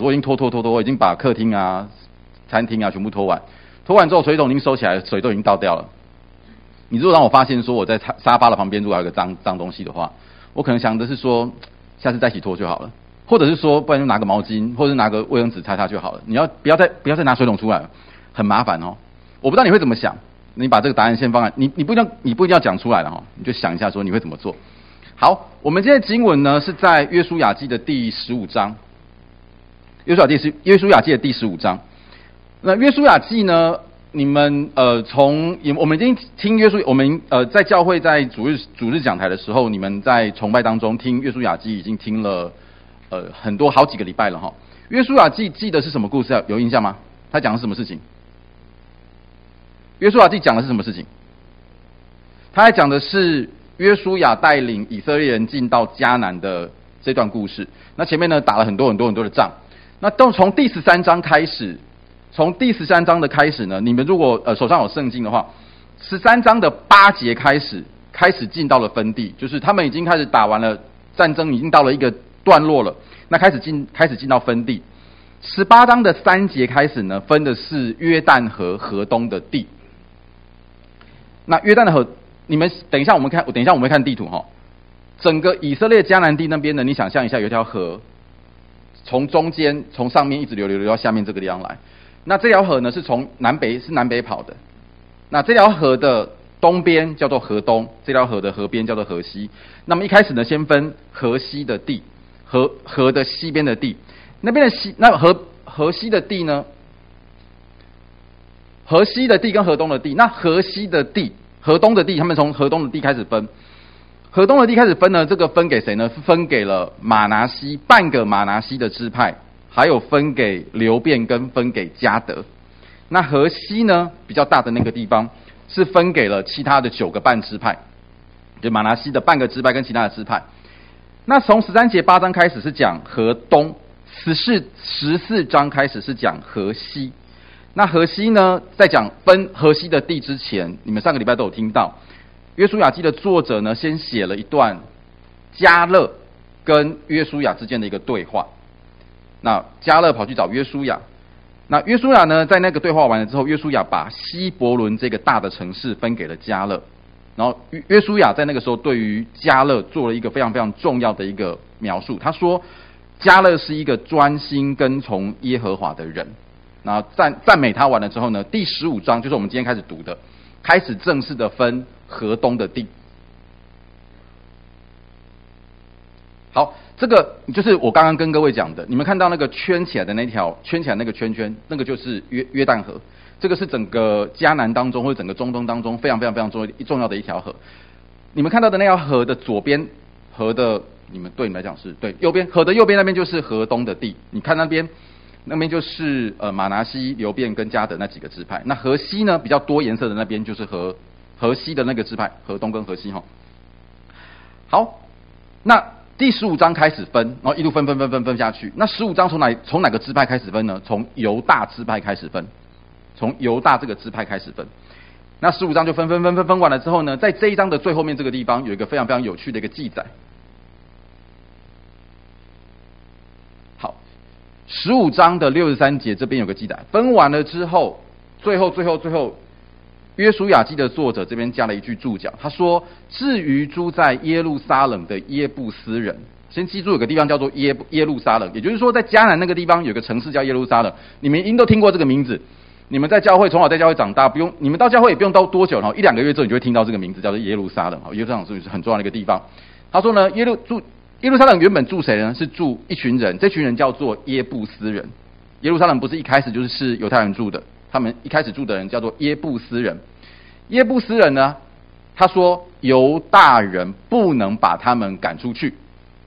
我已经拖拖拖拖，我已经把客厅啊、餐厅啊全部拖完，拖完之后水桶已经收起来，水都已经倒掉了。你如果让我发现说我在沙沙发的旁边如果还有个脏脏东西的话，我可能想的是说，下次再洗拖就好了，或者是说，不然就拿个毛巾，或者是拿个卫生纸擦擦就好了。你要不要再不要再拿水桶出来了，很麻烦哦。我不知道你会怎么想，你把这个答案先放在你你不一定你不一定要讲出来了哈，你就想一下说你会怎么做。好，我们今天的经文呢是在约书亚记的第十五章，约书亚记是约书亚记的第十五章。那约书亚记呢？你们呃，从我们已经听约书，我们呃在教会在主日主日讲台的时候，你们在崇拜当中听约书亚记已经听了呃很多好几个礼拜了哈。约书亚记记的是什么故事啊？有印象吗？他讲的是什么事情？约书亚记讲的是什么事情？他还讲的是约书亚带领以色列人进到迦南的这段故事。那前面呢打了很多很多很多的仗。那都从第十三章开始。从第十三章的开始呢，你们如果呃手上有圣经的话，十三章的八节开始，开始进到了分地，就是他们已经开始打完了战争，已经到了一个段落了。那开始进，开始进到分地。十八章的三节开始呢，分的是约旦河河东的地。那约旦的河，你们等一下我们看，等一下我们看地图哈。整个以色列迦南地那边呢，你想象一下，有一条河，从中间从上面一直流流流到下面这个地方来。那这条河呢，是从南北是南北跑的。那这条河的东边叫做河东，这条河的河边叫做河西。那么一开始呢，先分河西的地，河河的西边的地，那边的西，那河河西的地呢？河西的地跟河东的地，那河西的地、河东的地，他们从河东的地开始分。河东的地开始分呢，这个分给谁呢？是分给了马拿西半个马拿西的支派。还有分给流便跟分给迦得，那河西呢，比较大的那个地方是分给了其他的九个半支派，就马拿西的半个支派跟其他的支派。那从十三节八章开始是讲河东，十四十四章开始是讲河西。那河西呢，在讲分河西的地之前，你们上个礼拜都有听到，约书亚记的作者呢，先写了一段加勒跟约书亚之间的一个对话。那加勒跑去找约书亚，那约书亚呢，在那个对话完了之后，约书亚把希伯伦这个大的城市分给了加勒，然后约约书亚在那个时候对于加勒做了一个非常非常重要的一个描述，他说加勒是一个专心跟从耶和华的人，然后赞赞美他完了之后呢，第十五章就是我们今天开始读的，开始正式的分河东的地，好。这个就是我刚刚跟各位讲的，你们看到那个圈起来的那条圈起来那个圈圈，那个就是约约旦河。这个是整个迦南当中或者整个中东当中非常非常非常重要重要的一条河。你们看到的那条河的左边，河的你们对你们来讲是对右边，河的右边那边就是河东的地。你看那边，那边就是呃马拿西、流便跟迦得那几个支派。那河西呢，比较多颜色的那边就是河河西的那个支派，河东跟河西哈。好，那。第十五章开始分，然后一路分分分分分下去。那十五章从哪从哪个支派开始分呢？从犹大支派开始分，从犹大这个支派开始分。那十五章就分分分分分完了之后呢，在这一章的最后面这个地方有一个非常非常有趣的一个记载。好，十五章的六十三节这边有个记载，分完了之后，最后最后最后。约书亚记的作者这边加了一句注脚，他说：“至于住在耶路撒冷的耶布斯人，先记住有个地方叫做耶耶路撒冷，也就是说在迦南那个地方有个城市叫耶路撒冷，你们应都听过这个名字。你们在教会从小在教会长大，不用你们到教会也不用到多久，然后一两个月之后你就会听到这个名字叫做耶路撒冷。好，耶路撒冷是很重要的一个地方。他说呢，耶路住耶路撒冷原本住谁呢？是住一群人，这群人叫做耶布斯人。耶路撒冷不是一开始就是是犹太人住的。”他们一开始住的人叫做耶布斯人，耶布斯人呢，他说犹大人不能把他们赶出去，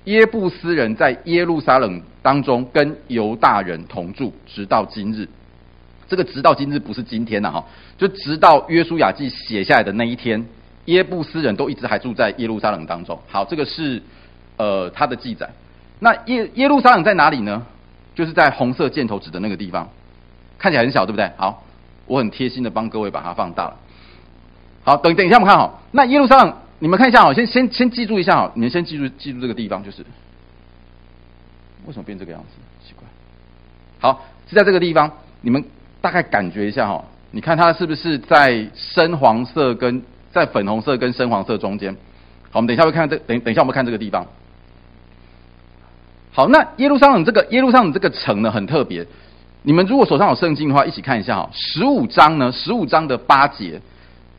耶布斯人在耶路撒冷当中跟犹大人同住，直到今日。这个直到今日不是今天呐哈，就直到约书亚记写下来的那一天，耶布斯人都一直还住在耶路撒冷当中。好，这个是呃他的记载。那耶耶路撒冷在哪里呢？就是在红色箭头指的那个地方。看起来很小，对不对？好，我很贴心的帮各位把它放大了。好，等等一下，我们看好。那耶路撒冷，你们看一下哦，先先先记住一下哦，你们先记住记住这个地方，就是为什么变这个样子？奇怪，好，是在这个地方，你们大概感觉一下哈，你看它是不是在深黄色跟在粉红色跟深黄色中间？好，我们等一下会看这，等等一下我们看这个地方。好，那耶路撒冷这个耶路撒冷这个城呢，很特别。你们如果手上有圣经的话，一起看一下哈。十五章呢，十五章的八节，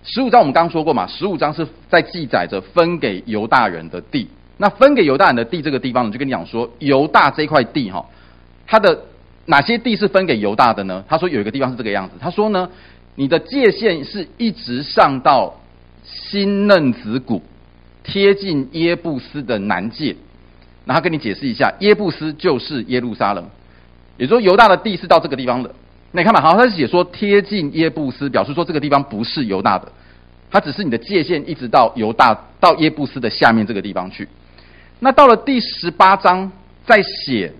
十五章我们刚说过嘛，十五章是在记载着分给犹大人的地。那分给犹大人的地这个地方呢，就跟你讲说，犹大这块地哈，它的哪些地是分给犹大的呢？他说有一个地方是这个样子，他说呢，你的界限是一直上到新嫩子谷，贴近耶布斯的南界。那他跟你解释一下，耶布斯就是耶路撒冷。也就是说，犹大的地是到这个地方的。那你看嘛，好，他是写说贴近耶布斯，表示说这个地方不是犹大的，它只是你的界限，一直到犹大到耶布斯的下面这个地方去。那到了第十八章，在写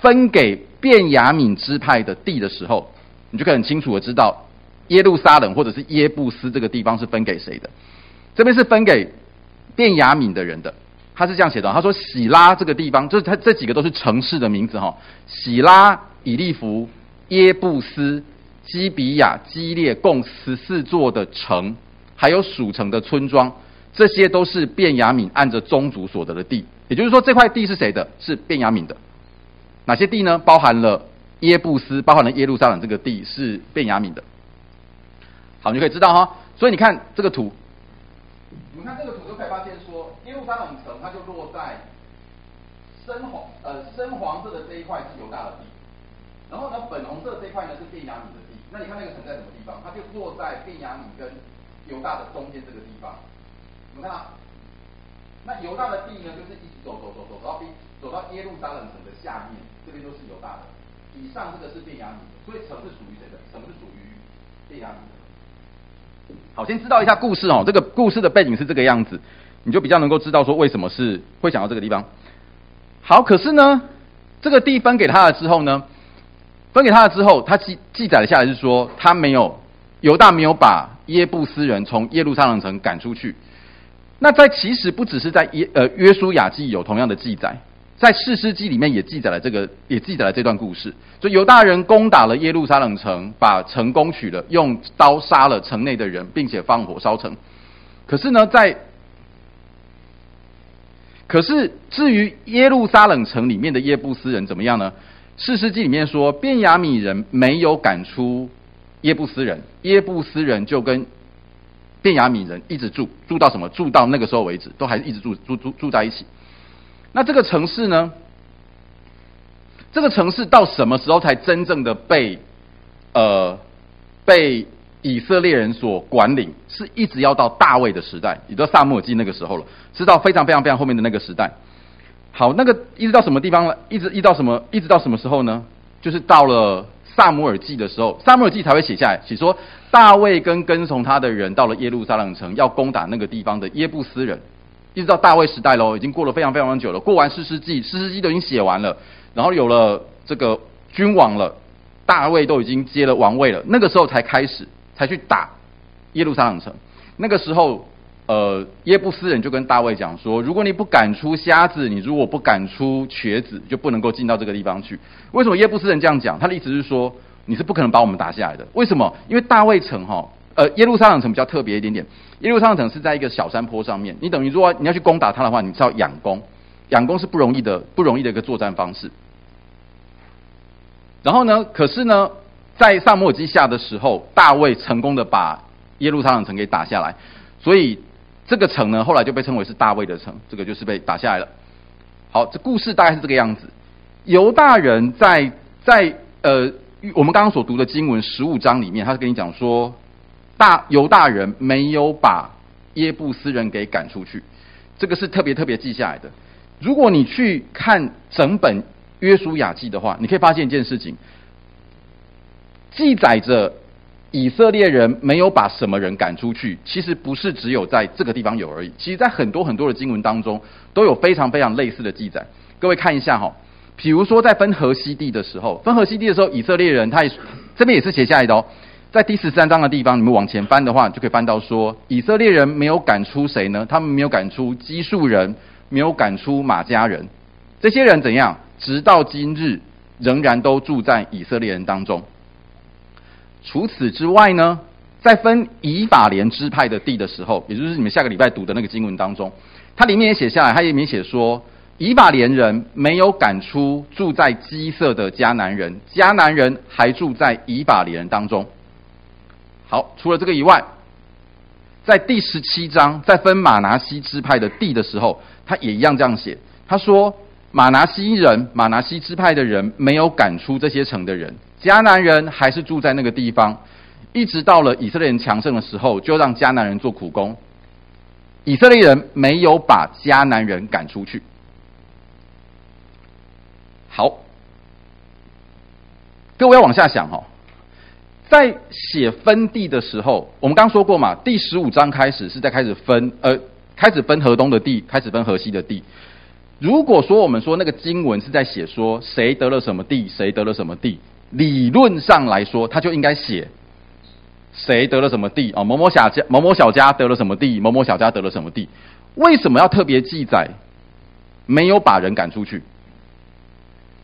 分给便雅悯支派的地的时候，你就可以很清楚的知道耶路撒冷或者是耶布斯这个地方是分给谁的。这边是分给便雅悯的人的。他是这样写的，他说：“喜拉这个地方，就是他这几个都是城市的名字哈。喜拉、以利弗、耶布斯、基比亚、基列，共十四座的城，还有属城的村庄，这些都是便雅悯按着宗族所得的地。也就是说，这块地是谁的？是便雅悯的。哪些地呢？包含了耶布斯，包含了耶路撒冷这个地是便雅悯的。好，你就可以知道哈。所以你看这个图，你们看这个图就可以发现说，耶路撒冷城。”它就落在深黄呃深黄色的这一块是犹大的地，然后呢粉红色这一块呢是便雅悯的地。那你看那个城在什么地方？它就落在便雅悯跟犹大的中间这个地方。你们看啊，那犹大的地呢，就是一直走走走走到边走到耶路撒冷城的下面，这边都是犹大的。以上这个是便雅悯，所以城是属于谁的？城是属于便雅悯的。好，先知道一下故事哦。这个故事的背景是这个样子。你就比较能够知道说为什么是会想到这个地方。好，可是呢，这个地分给他了之后呢，分给他了之后，他记记载了下来是说，他没有犹大没有把耶布斯人从耶路撒冷城赶出去。那在其实不只是在耶呃约书亚记有同样的记载，在士师记里面也记载了这个，也记载了这段故事。就犹大人攻打了耶路撒冷城，把城攻取了，用刀杀了城内的人，并且放火烧城。可是呢，在可是，至于耶路撒冷城里面的耶布斯人怎么样呢？士师记里面说，便雅悯人没有赶出耶布斯人，耶布斯人就跟便雅悯人一直住，住到什么？住到那个时候为止，都还一直住住住住在一起。那这个城市呢？这个城市到什么时候才真正的被呃被？以色列人所管理，是一直要到大卫的时代，也到撒母耳记那个时候了，直到非常非常非常后面的那个时代。好，那个一直到什么地方了？一直一直到什么？一直到什么时候呢？就是到了撒母耳记的时候，撒母耳记才会写下来，写说大卫跟跟从他的人到了耶路撒冷城，要攻打那个地方的耶布斯人。一直到大卫时代喽，已经过了非常非常久了。过完士师记，士师记都已经写完了，然后有了这个君王了，大卫都已经接了王位了，那个时候才开始。才去打耶路撒冷城。那个时候，呃，耶布斯人就跟大卫讲说：“如果你不赶出瞎子，你如果不赶出瘸子，就不能够进到这个地方去。”为什么耶布斯人这样讲？他的意思是说，你是不可能把我们打下来的。为什么？因为大卫城哈，呃，耶路撒冷城比较特别一点点。耶路撒冷城是在一个小山坡上面，你等于说你要去攻打他的话，你是要仰攻，仰攻是不容易的，不容易的一个作战方式。然后呢，可是呢？在撒母耳记下的时候，大卫成功的把耶路撒冷城给打下来，所以这个城呢，后来就被称为是大卫的城，这个就是被打下来了。好，这故事大概是这个样子。犹大人在在呃，我们刚刚所读的经文十五章里面，他是跟你讲说，大犹大人没有把耶布斯人给赶出去，这个是特别特别记下来的。如果你去看整本约书亚记的话，你可以发现一件事情。记载着以色列人没有把什么人赶出去，其实不是只有在这个地方有而已。其实，在很多很多的经文当中，都有非常非常类似的记载。各位看一下哈，比如说在分河西地的时候，分河西地的时候，以色列人他也这边也是写下来的哦。在第十三章的地方，你们往前翻的话，就可以翻到说，以色列人没有赶出谁呢？他们没有赶出基述人，没有赶出马家人。这些人怎样？直到今日。仍然都住在以色列人当中。除此之外呢，在分以法莲支派的地的时候，也就是你们下个礼拜读的那个经文当中，它里面也写下来，它里面写说，以法莲人没有赶出住在基色的迦南人，迦南人还住在以法莲人当中。好，除了这个以外，在第十七章在分玛拿西支派的地的时候，他也一样这样写，他说，玛拿西人、玛拿西支派的人没有赶出这些城的人，迦南人还是住在那个地方。一直到了以色列人强盛的时候，就让迦南人做苦工。以色列人没有把迦南人赶出去。好，各位要往下想哦，在写分地的时候，我们刚刚说过嘛，第十五章开始是在开始分，呃，开始分河东的地，开始分河西的地。如果说我们说那个经文是在写说谁得了什么地，谁得了什么地，理论上来说，他就应该写。谁得了什么地啊？某某小家，某某小家得了什么地？某某小家得了什么地？为什么要特别记载？没有把人赶出去？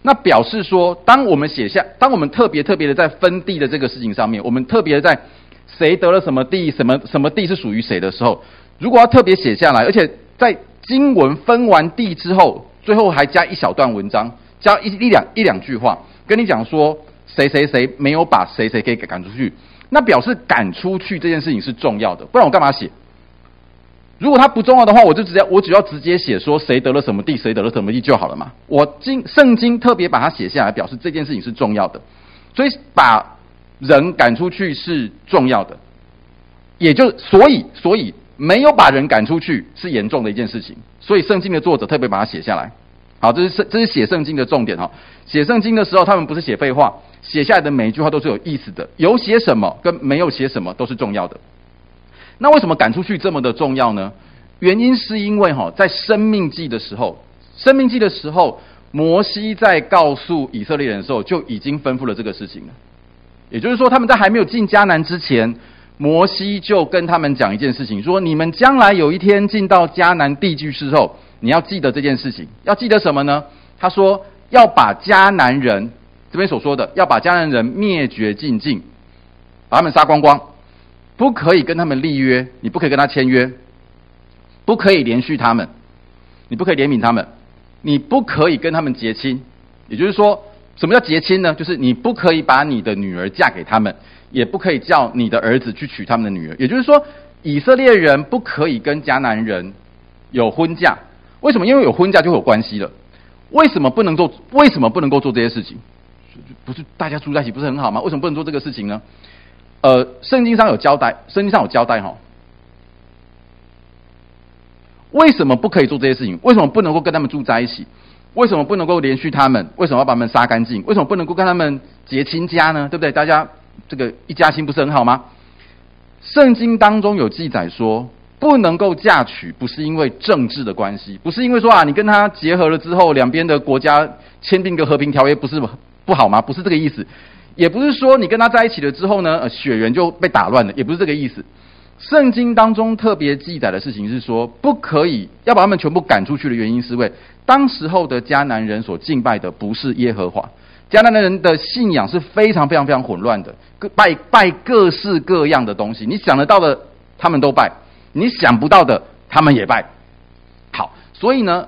那表示说，当我们写下，当我们特别特别的在分地的这个事情上面，我们特别在谁得了什么地，什么什么地是属于谁的时候，如果要特别写下来，而且在经文分完地之后，最后还加一小段文章，加一一两一两句话，跟你讲说谁谁谁没有把谁谁给赶出去。那表示赶出去这件事情是重要的，不然我干嘛写？如果它不重要的话，我就直接我只要直接写说谁得了什么地，谁得了什么地就好了嘛。我经圣经特别把它写下来，表示这件事情是重要的，所以把人赶出去是重要的，也就所以所以没有把人赶出去是严重的一件事情，所以圣经的作者特别把它写下来。好，这是圣这是写圣经的重点哈。写圣经的时候，他们不是写废话。写下来的每一句话都是有意思的，有写什么跟没有写什么都是重要的。那为什么赶出去这么的重要呢？原因是因为哈，在生命记的时候，生命记的时候，摩西在告诉以色列人的时候就已经吩咐了这个事情了。也就是说，他们在还没有进迦南之前，摩西就跟他们讲一件事情，说你们将来有一天进到迦南地区之后，你要记得这件事情，要记得什么呢？他说要把迦南人。这边所说的要把迦南人灭绝尽尽，把他们杀光光，不可以跟他们立约，你不可以跟他签约，不可以连续他们，你不可以怜悯他们，你不可以跟他们结亲。也就是说，什么叫结亲呢？就是你不可以把你的女儿嫁给他们，也不可以叫你的儿子去娶他们的女儿。也就是说，以色列人不可以跟迦南人有婚嫁。为什么？因为有婚嫁就会有关系了。为什么不能做？为什么不能够做这些事情？不是大家住在一起不是很好吗？为什么不能做这个事情呢？呃，圣经上有交代，圣经上有交代哈。为什么不可以做这些事情？为什么不能够跟他们住在一起？为什么不能够连续他们？为什么要把他们杀干净？为什么不能够跟他们结亲家呢？对不对？大家这个一家亲不是很好吗？圣经当中有记载说，不能够嫁娶，不是因为政治的关系，不是因为说啊，你跟他结合了之后，两边的国家签订个和平条约，不是吗？不好吗？不是这个意思，也不是说你跟他在一起了之后呢，呃，血缘就被打乱了，也不是这个意思。圣经当中特别记载的事情是说，不可以要把他们全部赶出去的原因是为，当时候的迦南人所敬拜的不是耶和华，迦南人的信仰是非常非常非常混乱的，各拜拜各式各样的东西，你想得到的他们都拜，你想不到的他们也拜。好，所以呢。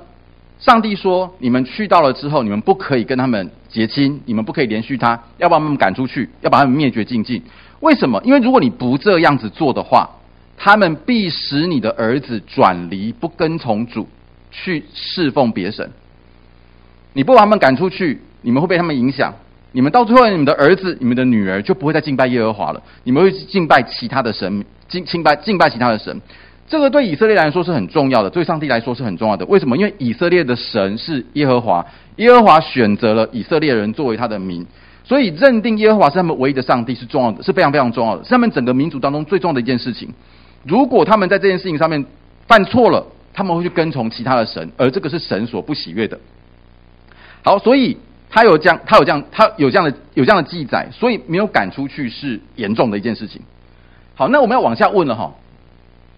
上帝说：“你们去到了之后，你们不可以跟他们结亲，你们不可以连续他，要把他们赶出去，要把他们灭绝净尽。为什么？因为如果你不这样子做的话，他们必使你的儿子转离，不跟从主，去侍奉别神。你不把他们赶出去，你们会被他们影响。你们到最后，你们的儿子、你们的女儿就不会再敬拜耶和华了，你们会敬拜其他的神，敬敬拜敬拜其他的神。”这个对以色列来说是很重要的，对上帝来说是很重要的。为什么？因为以色列的神是耶和华，耶和华选择了以色列人作为他的民，所以认定耶和华是他们唯一的上帝是重要的，是非常非常重要的，是他们整个民族当中最重要的一件事情。如果他们在这件事情上面犯错了，他们会去跟从其他的神，而这个是神所不喜悦的。好，所以他有这样，他有这样，他有这样的有这样的记载，所以没有赶出去是严重的一件事情。好，那我们要往下问了哈。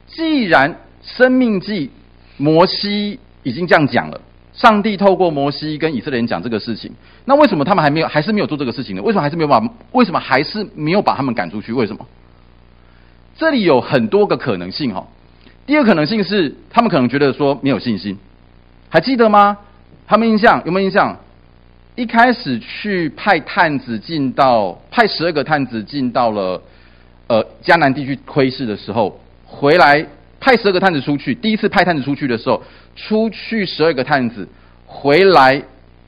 既然生命记摩西已经这样讲了，上帝透过摩西跟以色列人讲这个事情，那为什么他们还没有，还是没有做这个事情呢？为什么还是没有把，为什么还是没有把他们赶出去？为什么？这里有很多个可能性哈。第二个可能性是，他们可能觉得说没有信心，还记得吗？他们印象有没有印象？一开始去派探子进到，派十二个探子进到了呃迦南地区窥视的时候，回来派十二个探子出去，第一次派探子出去的时候。出去十二个探子，回来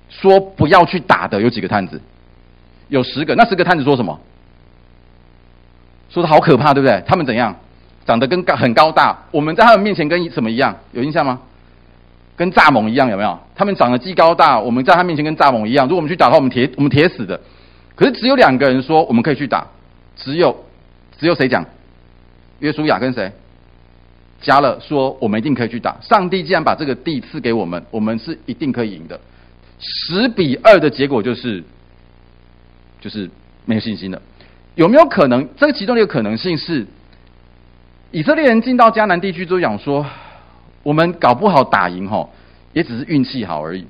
说不要去打的有几个探子？有十个。那十个探子说什么？说的好可怕，对不对？他们怎样？长得跟高很高大，我们在他们面前跟什么一样？有印象吗？跟蚱蜢一样，有没有？他们长得既高大，我们在他面前跟蚱蜢一样。如果我们去打的话，我们铁我们铁死的。可是只有两个人说我们可以去打，只有只有谁讲？约书亚跟谁？加勒说：“我们一定可以去打。上帝既然把这个地赐给我们，我们是一定可以赢的。十比二的结果就是，就是没有信心了。有没有可能？这其中的一个可能性是，以色列人进到迦南地区之后讲说，我们搞不好打赢吼，也只是运气好而已。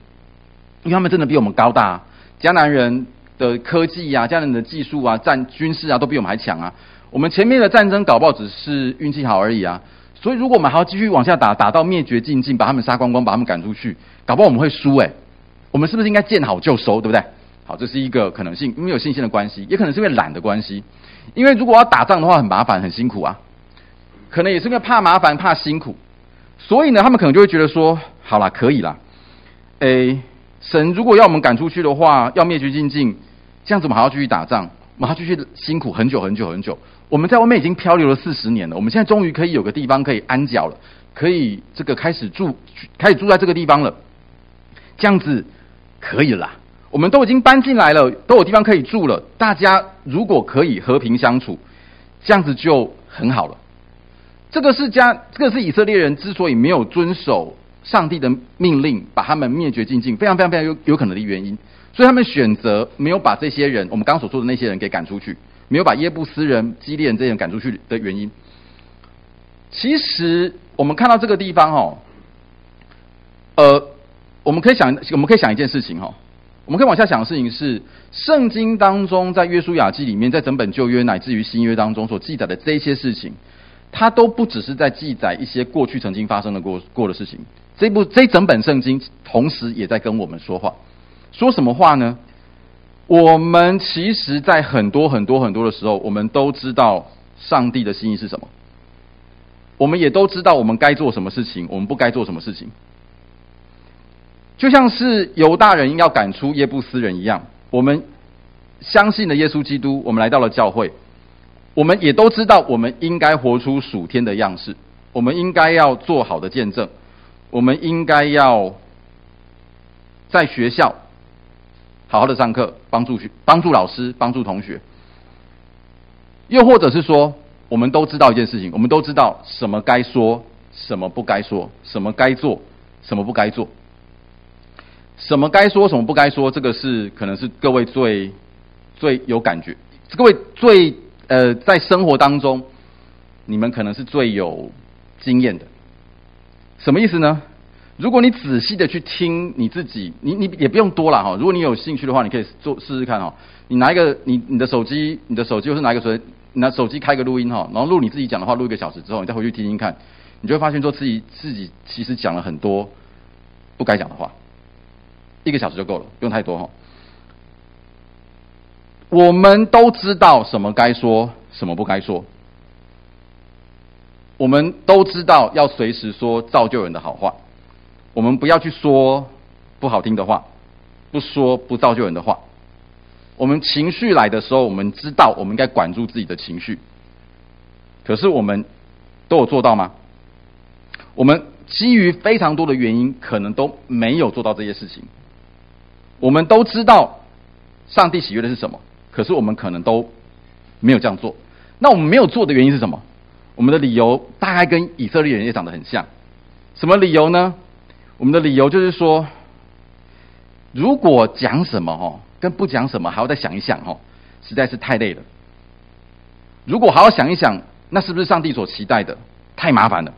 因为他们真的比我们高大，迦南人的科技啊，迦南人的技术啊，战军事啊，都比我们还强啊。我们前面的战争搞不好只是运气好而已啊。”所以，如果我们还要继续往下打，打到灭绝尽尽，把他们杀光光，把他们赶出去，搞不好我们会输诶。我们是不是应该见好就收，对不对？好，这是一个可能性，因为有信心的关系，也可能是因为懒的关系。因为如果要打仗的话，很麻烦，很辛苦啊。可能也是因为怕麻烦、怕辛苦，所以呢，他们可能就会觉得说：好啦，可以啦。诶，神如果要我们赶出去的话，要灭绝尽尽，这样子我们还要继续打仗，我们还要继续辛苦很久很久很久。我们在外面已经漂流了四十年了，我们现在终于可以有个地方可以安脚了，可以这个开始住，开始住在这个地方了，这样子可以啦。我们都已经搬进来了，都有地方可以住了。大家如果可以和平相处，这样子就很好了。这个是加，这个是以色列人之所以没有遵守上帝的命令，把他们灭绝尽尽，非常非常非常有有可能的原因。所以他们选择没有把这些人，我们刚所说的那些人给赶出去。没有把耶布斯人、基列人这些人赶出去的原因，其实我们看到这个地方哦，呃，我们可以想，我们可以想一件事情哦，我们可以往下想的事情是，圣经当中在约书亚记里面，在整本旧约乃至于新约当中所记载的这些事情，它都不只是在记载一些过去曾经发生的过过的事情，这部这整本圣经同时也在跟我们说话，说什么话呢？我们其实，在很多很多很多的时候，我们都知道上帝的心意是什么。我们也都知道我们该做什么事情，我们不该做什么事情。就像是犹大人要赶出耶布斯人一样，我们相信了耶稣基督，我们来到了教会，我们也都知道我们应该活出属天的样式，我们应该要做好的见证，我们应该要在学校。好好的上课，帮助学，帮助老师，帮助同学。又或者是说，我们都知道一件事情，我们都知道什么该说，什么不该说，什么该做，什么不该做。什么该说，什么不该说，这个是可能是各位最最有感觉，各位最呃在生活当中，你们可能是最有经验的。什么意思呢？如果你仔细的去听你自己，你你也不用多了哈。如果你有兴趣的话，你可以做试试看哈。你拿一个你你的手机，你的手机或是拿一个手，拿手机开个录音哈，然后录你自己讲的话，录一个小时之后，你再回去听听看，你就会发现说自己自己其实讲了很多不该讲的话。一个小时就够了，不用太多哈。我们都知道什么该说，什么不该说。我们都知道要随时说造就人的好话。我们不要去说不好听的话，不说不造就人的话。我们情绪来的时候，我们知道我们应该管住自己的情绪。可是我们都有做到吗？我们基于非常多的原因，可能都没有做到这些事情。我们都知道上帝喜悦的是什么，可是我们可能都没有这样做。那我们没有做的原因是什么？我们的理由大概跟以色列人也长得很像。什么理由呢？我们的理由就是说，如果讲什么哦，跟不讲什么还要再想一想哦，实在是太累了。如果好好想一想，那是不是上帝所期待的？太麻烦了。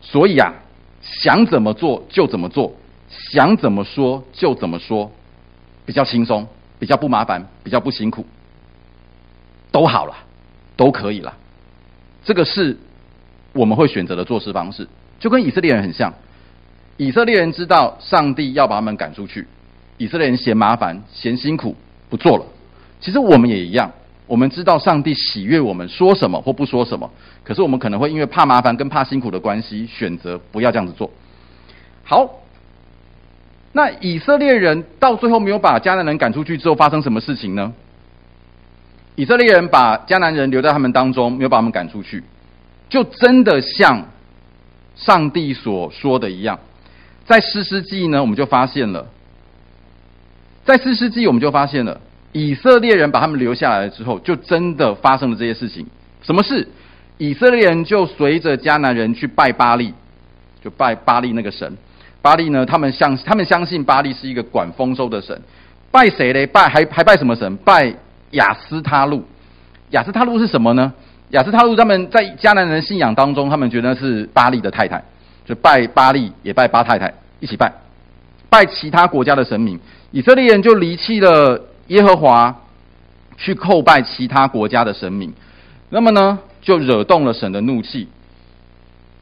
所以啊，想怎么做就怎么做，想怎么说就怎么说，比较轻松，比较不麻烦，比较不辛苦，都好了，都可以了。这个是我们会选择的做事方式，就跟以色列人很像。以色列人知道上帝要把他们赶出去，以色列人嫌麻烦、嫌辛苦，不做了。其实我们也一样，我们知道上帝喜悦我们说什么或不说什么，可是我们可能会因为怕麻烦跟怕辛苦的关系，选择不要这样子做。好，那以色列人到最后没有把迦南人赶出去之后，发生什么事情呢？以色列人把迦南人留在他们当中，没有把他们赶出去，就真的像上帝所说的一样。在士师记呢，我们就发现了，在士师记我们就发现了，以色列人把他们留下来了之后，就真的发生了这些事情。什么事？以色列人就随着迦南人去拜巴力，就拜巴力那个神。巴力呢，他们相他们相信巴力是一个管丰收的神。拜谁嘞？拜还还拜什么神？拜亚斯他路。亚斯他路是什么呢？亚斯他路他们在迦南人信仰当中，他们觉得是巴力的太太。就拜巴利，也拜巴太太，一起拜，拜其他国家的神明。以色列人就离弃了耶和华，去叩拜其他国家的神明。那么呢，就惹动了神的怒气。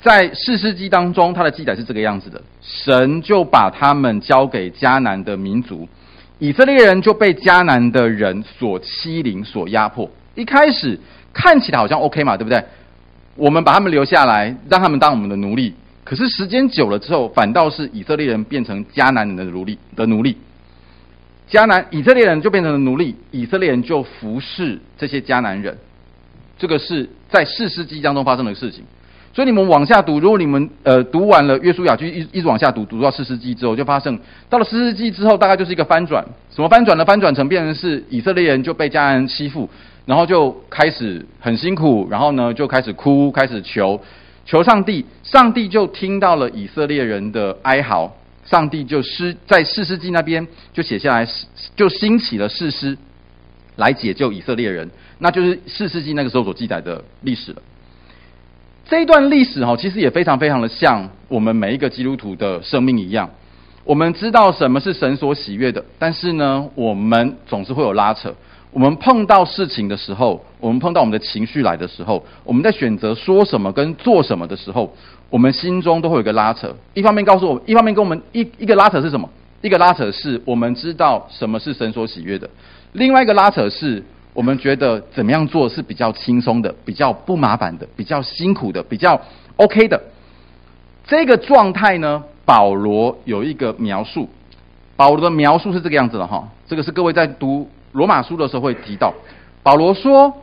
在士师记当中，他的记载是这个样子的：神就把他们交给迦南的民族，以色列人就被迦南的人所欺凌、所压迫。一开始看起来好像 OK 嘛，对不对？我们把他们留下来，让他们当我们的奴隶。可是时间久了之后，反倒是以色列人变成迦南人的奴隶的奴隶。迦南以色列人就变成了奴隶，以色列人就服侍这些迦南人。这个是在四世纪当中发生的事情。所以你们往下读，如果你们呃读完了约书亚记，一一直往下读，读到四世纪之后，就发生到了四世纪之后，大概就是一个翻转。什么翻转呢？翻转成变成是以色列人就被迦南人欺负，然后就开始很辛苦，然后呢就开始哭，开始求。求上帝，上帝就听到了以色列人的哀嚎，上帝就诗在士师记那边就写下来，就兴起了士师来解救以色列人，那就是士师记那个时候所记载的历史了。这一段历史哈，其实也非常非常的像我们每一个基督徒的生命一样，我们知道什么是神所喜悦的，但是呢，我们总是会有拉扯。我们碰到事情的时候，我们碰到我们的情绪来的时候，我们在选择说什么跟做什么的时候，我们心中都会有一个拉扯。一方面告诉我，一方面跟我们一一个拉扯是什么？一个拉扯是我们知道什么是神所喜悦的；另外一个拉扯是我们觉得怎么样做是比较轻松的、比较不麻烦的、比较辛苦的、比较 OK 的。这个状态呢，保罗有一个描述。保罗的描述是这个样子的哈，这个是各位在读。罗马书的时候会提到，保罗说：“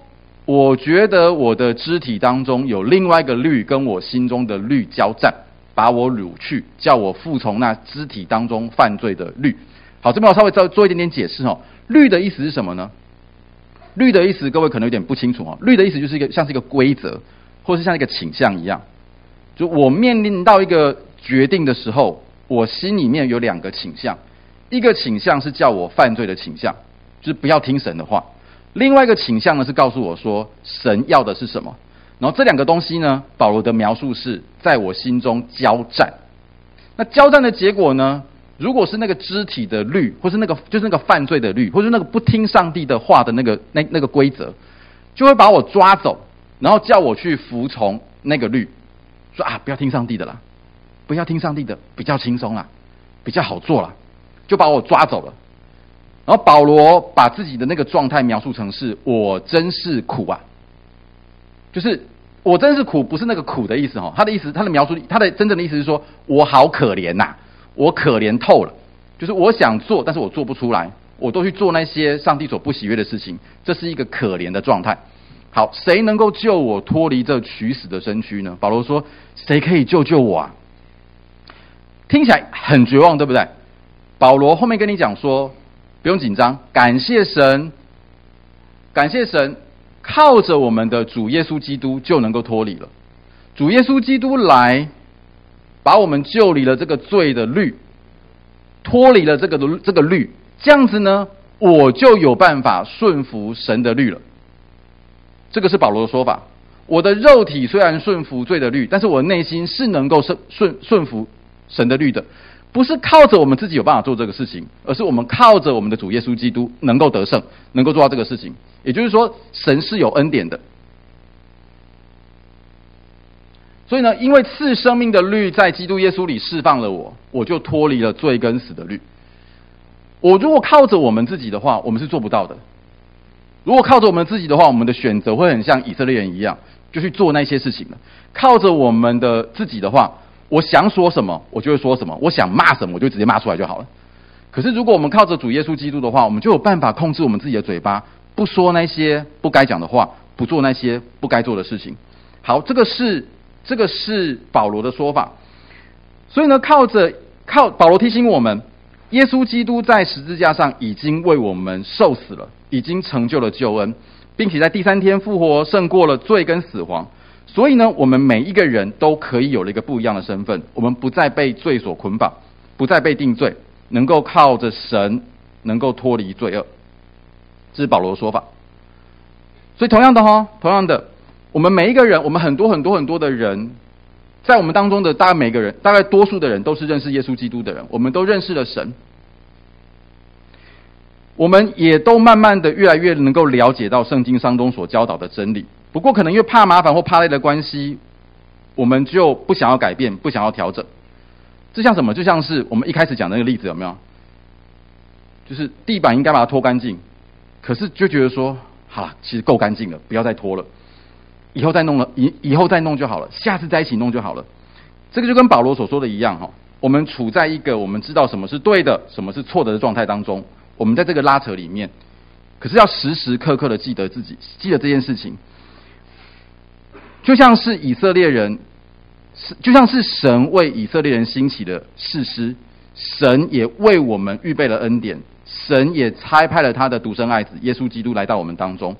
我觉得我的肢体当中有另外一个律跟我心中的律交战，把我掳去，叫我服从那肢体当中犯罪的律。”好，这边我稍微做做一点点解释哈。律的意思是什么呢？律的意思各位可能有点不清楚哦。律的意思就是一个像是一个规则，或是像一个倾向一样。就我面临到一个决定的时候，我心里面有两个倾向，一个倾向是叫我犯罪的倾向。就是不要听神的话。另外一个倾向呢，是告诉我说神要的是什么。然后这两个东西呢，保罗的描述是在我心中交战。那交战的结果呢，如果是那个肢体的律，或是那个就是那个犯罪的律，或是那个不听上帝的话的那个那那个规则，就会把我抓走，然后叫我去服从那个律，说啊，不要听上帝的啦，不要听上帝的，比较轻松啦，比较好做啦，就把我抓走了。然后保罗把自己的那个状态描述成是“我真是苦啊”，就是“我真是苦”，不是那个苦的意思哈。他的意思，他的描述，他的真正的意思是说：“我好可怜呐，我可怜透了。”就是我想做，但是我做不出来，我都去做那些上帝所不喜悦的事情，这是一个可怜的状态。好，谁能够救我脱离这取死的身躯呢？保罗说：“谁可以救救我啊？”听起来很绝望，对不对？保罗后面跟你讲说。不用紧张，感谢神，感谢神，靠着我们的主耶稣基督就能够脱离了。主耶稣基督来，把我们救离了这个罪的律，脱离了这个这个律，这样子呢，我就有办法顺服神的律了。这个是保罗的说法。我的肉体虽然顺服罪的律，但是我内心是能够顺顺顺服神的律的。不是靠着我们自己有办法做这个事情，而是我们靠着我们的主耶稣基督能够得胜，能够做到这个事情。也就是说，神是有恩典的。所以呢，因为赐生命的律在基督耶稣里释放了我，我就脱离了罪跟死的律。我如果靠着我们自己的话，我们是做不到的。如果靠着我们自己的话，我们的选择会很像以色列人一样，就去做那些事情了。靠着我们的自己的话，我想说什么，我就会说什么；我想骂什么，我就直接骂出来就好了。可是如果我们靠着主耶稣基督的话，我们就有办法控制我们自己的嘴巴，不说那些不该讲的话，不做那些不该做的事情。好，这个是这个是保罗的说法。所以呢，靠着靠保罗提醒我们。耶稣基督在十字架上已经为我们受死了，已经成就了救恩，并且在第三天复活，胜过了罪跟死亡。所以呢，我们每一个人都可以有了一个不一样的身份，我们不再被罪所捆绑，不再被定罪，能够靠着神，能够脱离罪恶。这是保罗的说法。所以同样的哈，同样的，我们每一个人，我们很多很多很多的人。在我们当中的大概每个人，大概多数的人都是认识耶稣基督的人，我们都认识了神，我们也都慢慢的越来越能够了解到圣经当中所教导的真理。不过，可能因为怕麻烦或怕累的关系，我们就不想要改变，不想要调整。这像什么？就像是我们一开始讲的那个例子，有没有？就是地板应该把它拖干净，可是就觉得说，好了，其实够干净了，不要再拖了。以后再弄了，以以后再弄就好了，下次再一起弄就好了。这个就跟保罗所说的一样哈，我们处在一个我们知道什么是对的，什么是错的的状态当中，我们在这个拉扯里面，可是要时时刻刻的记得自己，记得这件事情，就像是以色列人，是就像是神为以色列人兴起的士师，神也为我们预备了恩典，神也差派了他的独生爱子耶稣基督来到我们当中。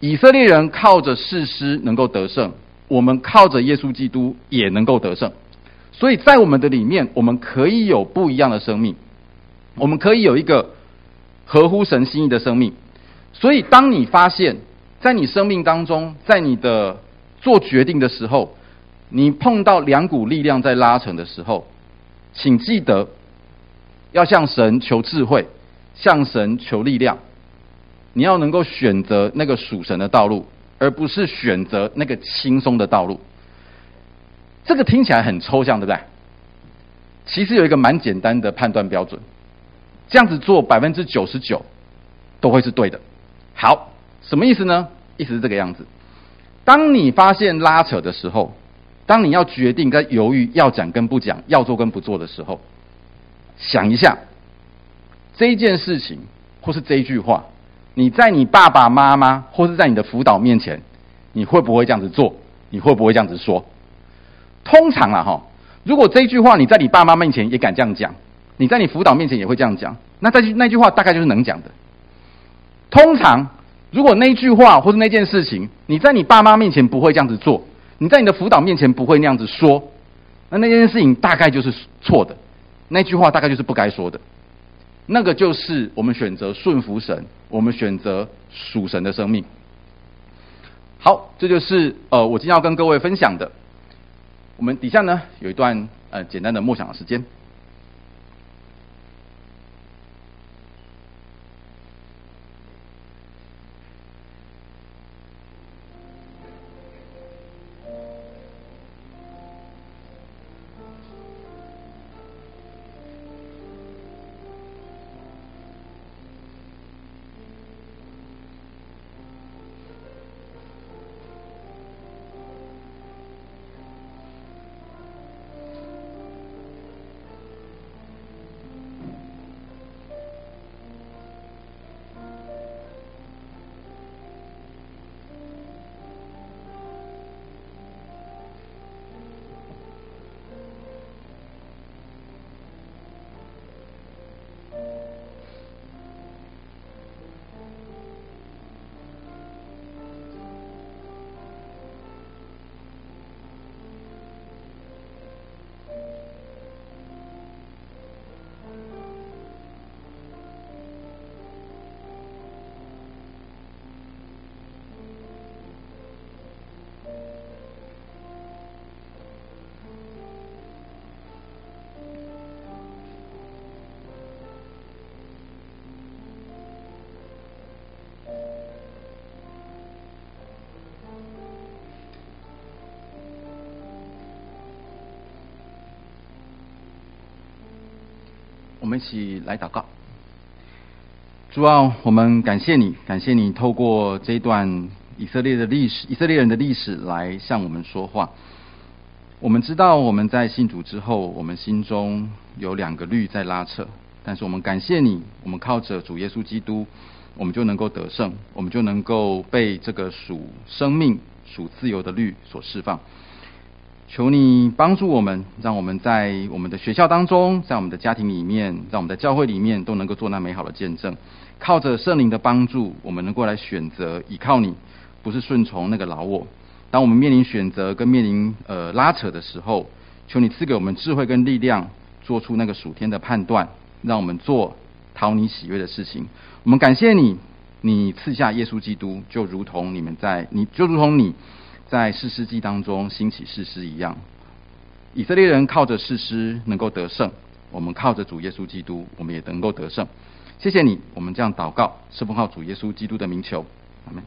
以色列人靠着士师能够得胜，我们靠着耶稣基督也能够得胜。所以在我们的里面，我们可以有不一样的生命，我们可以有一个合乎神心意的生命。所以，当你发现，在你生命当中，在你的做决定的时候，你碰到两股力量在拉扯的时候，请记得要向神求智慧，向神求力量。你要能够选择那个属神的道路，而不是选择那个轻松的道路。这个听起来很抽象，对不对？其实有一个蛮简单的判断标准，这样子做百分之九十九都会是对的。好，什么意思呢？意思是这个样子：当你发现拉扯的时候，当你要决定跟犹豫要讲跟不讲，要做跟不做的时候，想一下这一件事情，或是这一句话。你在你爸爸妈妈或是在你的辅导面前，你会不会这样子做？你会不会这样子说？通常啊，哈，如果这句话你在你爸妈面前也敢这样讲，你在你辅导面前也会这样讲，那这句那句话大概就是能讲的。通常，如果那句话或是那件事情你在你爸妈面前不会这样子做，你在你的辅导面前不会那样子说，那那件事情大概就是错的，那句话大概就是不该说的。那个就是我们选择顺服神，我们选择属神的生命。好，这就是呃，我今天要跟各位分享的。我们底下呢有一段呃简单的默想的时间。我们一起来祷告。主啊，我们感谢你，感谢你透过这一段以色列的历史、以色列人的历史来向我们说话。我们知道我们在信主之后，我们心中有两个律在拉扯，但是我们感谢你，我们靠着主耶稣基督，我们就能够得胜，我们就能够被这个属生命、属自由的律所释放。求你帮助我们，让我们在我们的学校当中，在我们的家庭里面，在我们的教会里面，都能够做那美好的见证。靠着圣灵的帮助，我们能够来选择依靠你，不是顺从那个老我。当我们面临选择跟面临呃拉扯的时候，求你赐给我们智慧跟力量，做出那个属天的判断，让我们做讨你喜悦的事情。我们感谢你，你赐下耶稣基督，就如同你们在你就如同你在士师记当中兴起士师一样。以色列人靠着士师能够得胜，我们靠着主耶稣基督，我们也能够得胜。谢谢你，我们这样祷告，是奉靠主耶稣基督的名求，阿门。